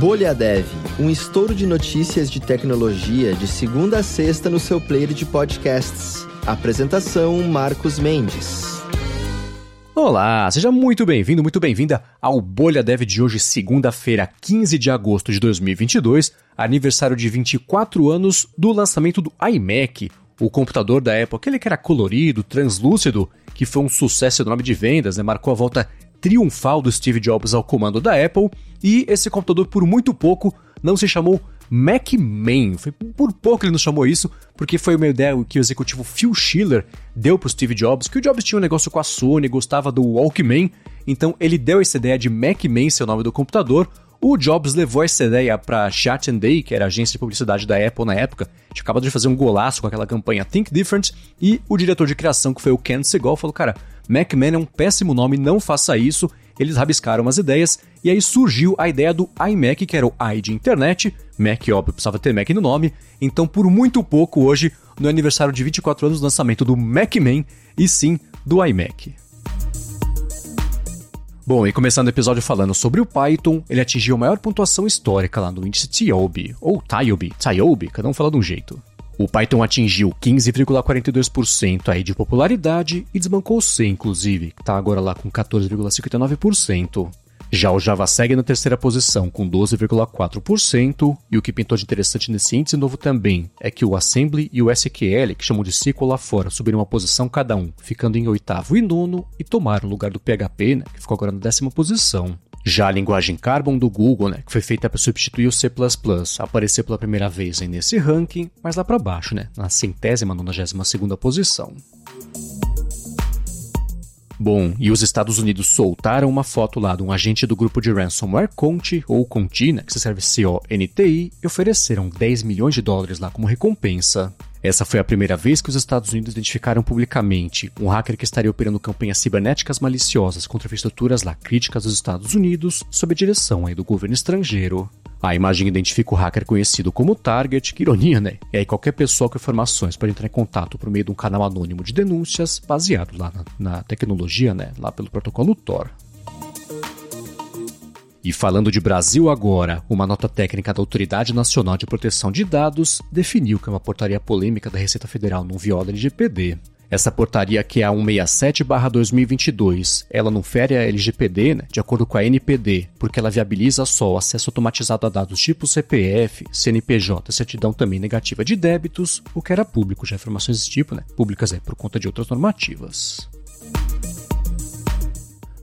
Bolha Dev, um estouro de notícias de tecnologia de segunda a sexta no seu player de podcasts. Apresentação Marcos Mendes. Olá, seja muito bem-vindo, muito bem-vinda ao Bolha Dev de hoje, segunda-feira, 15 de agosto de 2022, aniversário de 24 anos do lançamento do iMac, o computador da Apple, aquele que era colorido, translúcido, que foi um sucesso enorme de vendas, né? marcou a volta triunfal do Steve Jobs ao comando da Apple, e esse computador por muito pouco não se chamou Macman. Foi por pouco ele não chamou isso, porque foi uma ideia que o executivo Phil Schiller deu para o Steve Jobs, que o Jobs tinha um negócio com a Sony, gostava do Walkman, então ele deu essa ideia de Macman, seu nome do computador. O Jobs levou essa ideia para Chat and Day, que era a agência de publicidade da Apple na época, tinha acabado de fazer um golaço com aquela campanha Think Different, e o diretor de criação, que foi o Ken Segal, falou: Cara, Macman é um péssimo nome, não faça isso. Eles rabiscaram as ideias e aí surgiu a ideia do iMac, que era o i de internet. Mac, óbvio, precisava ter Mac no nome. Então, por muito pouco hoje, no aniversário de 24 anos do lançamento do Macman e sim do iMac. Bom, e começando o episódio falando sobre o Python, ele atingiu a maior pontuação histórica lá no índice TIOBE, ou TIOBE, TIOBE, cada um fala de um jeito. O Python atingiu 15,42% aí de popularidade e desbancou C, inclusive, que está agora lá com 14,59%. Já o Java segue na terceira posição, com 12,4%, e o que pintou de interessante nesse índice novo também é que o Assembly e o SQL, que chamam de SQL lá fora, subiram uma posição cada um, ficando em oitavo e nono, e tomaram o lugar do PHP, né, que ficou agora na décima posição. Já a linguagem Carbon do Google, né, que foi feita para substituir o C++, apareceu pela primeira vez nesse ranking, mas lá para baixo, né, na centésima, nonagésima segunda posição. Bom, e os Estados Unidos soltaram uma foto lá de um agente do grupo de ransomware Conti, ou Conti, né, que se escreve C-O-N-T-I, e ofereceram 10 milhões de dólares lá como recompensa. Essa foi a primeira vez que os Estados Unidos identificaram publicamente um hacker que estaria operando campanhas cibernéticas maliciosas contra infraestruturas lá críticas dos Estados Unidos, sob a direção aí do governo estrangeiro. A imagem identifica o hacker conhecido como Target, que ironia, né? E aí qualquer pessoa com informações pode entrar em contato por meio de um canal anônimo de denúncias baseado lá na, na tecnologia, né? Lá pelo protocolo Tor. E falando de Brasil agora, uma nota técnica da Autoridade Nacional de Proteção de Dados definiu que uma portaria polêmica da Receita Federal não viola LGPD. Essa portaria que é a 167/2022, ela não fere a LGPD, né, de acordo com a NPD, porque ela viabiliza só o acesso automatizado a dados tipo CPF, CNPJ, certidão também negativa de débitos, o que era público, já informações desse tipo, né, públicas é por conta de outras normativas.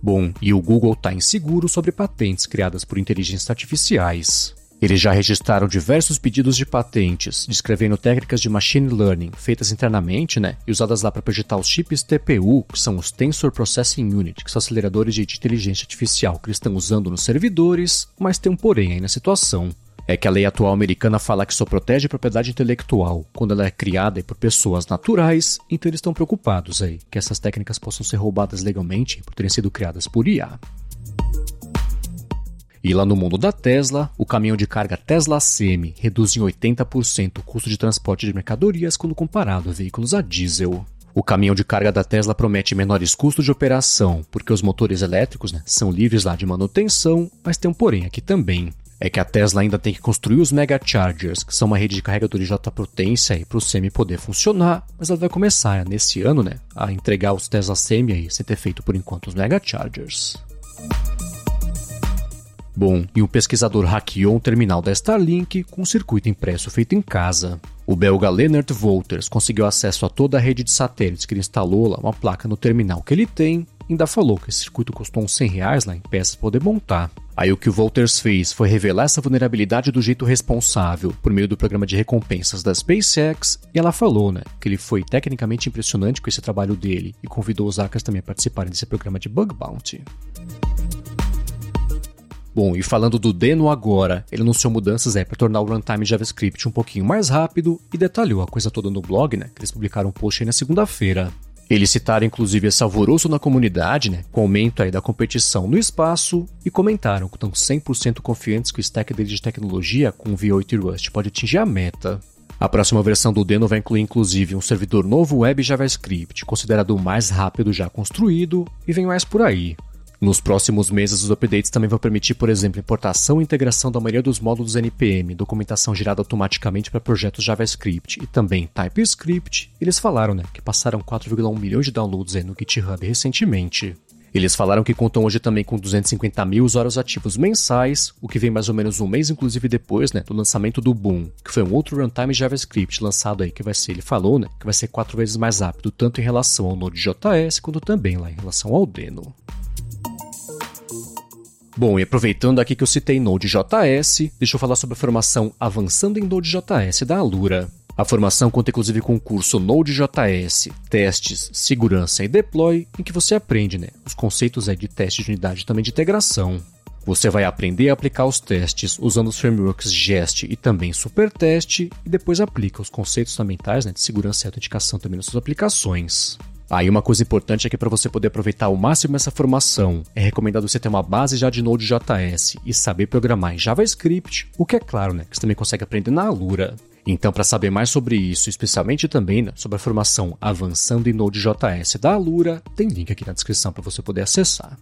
Bom, e o Google está inseguro sobre patentes criadas por inteligências artificiais. Eles já registraram diversos pedidos de patentes, descrevendo técnicas de machine learning feitas internamente, né, e usadas lá para projetar os chips TPU, que são os Tensor Processing Unit, que são aceleradores de inteligência artificial que eles estão usando nos servidores, mas tem um porém aí na situação é que a lei atual americana fala que só protege propriedade intelectual quando ela é criada por pessoas naturais, então eles estão preocupados aí que essas técnicas possam ser roubadas legalmente por terem sido criadas por IA. E lá no mundo da Tesla, o caminhão de carga Tesla Semi reduz em 80% o custo de transporte de mercadorias quando comparado a veículos a diesel. O caminhão de carga da Tesla promete menores custos de operação, porque os motores elétricos né, são livres lá de manutenção, mas tem um porém aqui também é que a Tesla ainda tem que construir os Mega Chargers, que são uma rede de carregadores de alta potência para o Semi poder funcionar, mas ela vai começar nesse ano, né, a entregar os Tesla Semi aí, sem ter feito por enquanto os Mega Chargers. Bom, e um pesquisador hackeou um terminal da Starlink com um circuito impresso feito em casa. O belga Leonard Wolters conseguiu acesso a toda a rede de satélites que ele instalou lá, uma placa no terminal que ele tem, ainda falou que esse circuito custou uns 100 reais lá em peças para poder montar. Aí o que o Wolters fez foi revelar essa vulnerabilidade do jeito responsável, por meio do programa de recompensas da SpaceX, e ela falou, né, que ele foi tecnicamente impressionante com esse trabalho dele e convidou os hackers também a participarem desse programa de Bug Bounty. Bom, e falando do Deno agora, ele anunciou mudanças é, para tornar o runtime JavaScript um pouquinho mais rápido e detalhou a coisa toda no blog, né? Que eles publicaram um post aí na segunda-feira. Eles citaram inclusive esse alvoroço na comunidade, né, com aumento aí da competição no espaço, e comentaram que estão 100% confiantes que o stack deles de tecnologia com V8 e Rust pode atingir a meta. A próxima versão do Deno vai incluir inclusive um servidor novo web JavaScript, considerado o mais rápido já construído, e vem mais por aí. Nos próximos meses, os updates também vão permitir, por exemplo, importação e integração da maioria dos módulos NPM, documentação gerada automaticamente para projetos JavaScript e também TypeScript. Eles falaram né, que passaram 4,1 milhões de downloads no GitHub recentemente. Eles falaram que contam hoje também com 250 mil usuários ativos mensais, o que vem mais ou menos um mês, inclusive depois né, do lançamento do Boom, que foi um outro runtime JavaScript lançado aí, que vai ser, ele falou, né, que vai ser quatro vezes mais rápido, tanto em relação ao Node.js, quanto também lá em relação ao Deno. Bom, e aproveitando aqui que eu citei Node.js, deixa eu falar sobre a formação Avançando em Node.js da Alura. A formação conta inclusive com o curso Node.js, Testes, Segurança e Deploy, em que você aprende né, os conceitos aí de teste de unidade e também de integração. Você vai aprender a aplicar os testes usando os frameworks Jest e também Supertest, e depois aplica os conceitos fundamentais né, de segurança e autenticação também nas suas aplicações. Aí ah, uma coisa importante é que para você poder aproveitar ao máximo essa formação, é recomendado você ter uma base já de Node.js e saber programar em JavaScript, o que é claro, né, que você também consegue aprender na Alura. Então, para saber mais sobre isso, especialmente também né, sobre a formação avançando em Node.js da Alura, tem link aqui na descrição para você poder acessar.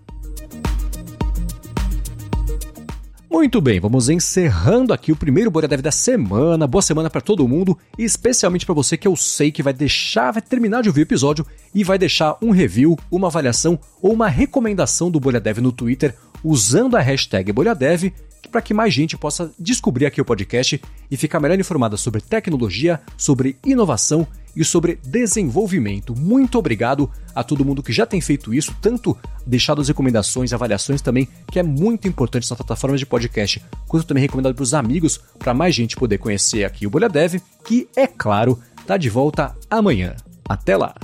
Muito bem, vamos encerrando aqui o primeiro Dev da semana. Boa semana para todo mundo, especialmente para você que eu sei que vai deixar, vai terminar de ouvir o episódio e vai deixar um review, uma avaliação ou uma recomendação do Dev no Twitter usando a hashtag BolhaDev para que mais gente possa descobrir aqui o podcast e ficar melhor informada sobre tecnologia, sobre inovação e sobre desenvolvimento. Muito obrigado a todo mundo que já tem feito isso, tanto deixado as recomendações, avaliações também, que é muito importante na plataforma de podcast, quanto também recomendado para os amigos, para mais gente poder conhecer aqui o Bolha Dev, que, é claro, tá de volta amanhã. Até lá!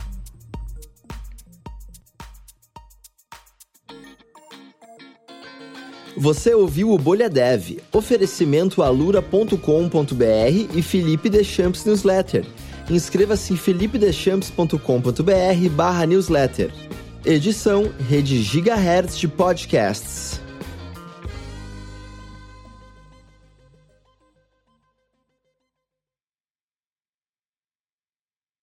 Você ouviu o Bolha Dev, oferecimento alura.com.br e Felipe Deschamps Newsletter. Inscreva-se em felipedeschamps.com.br barra newsletter. Edição Rede Gigahertz de Podcasts.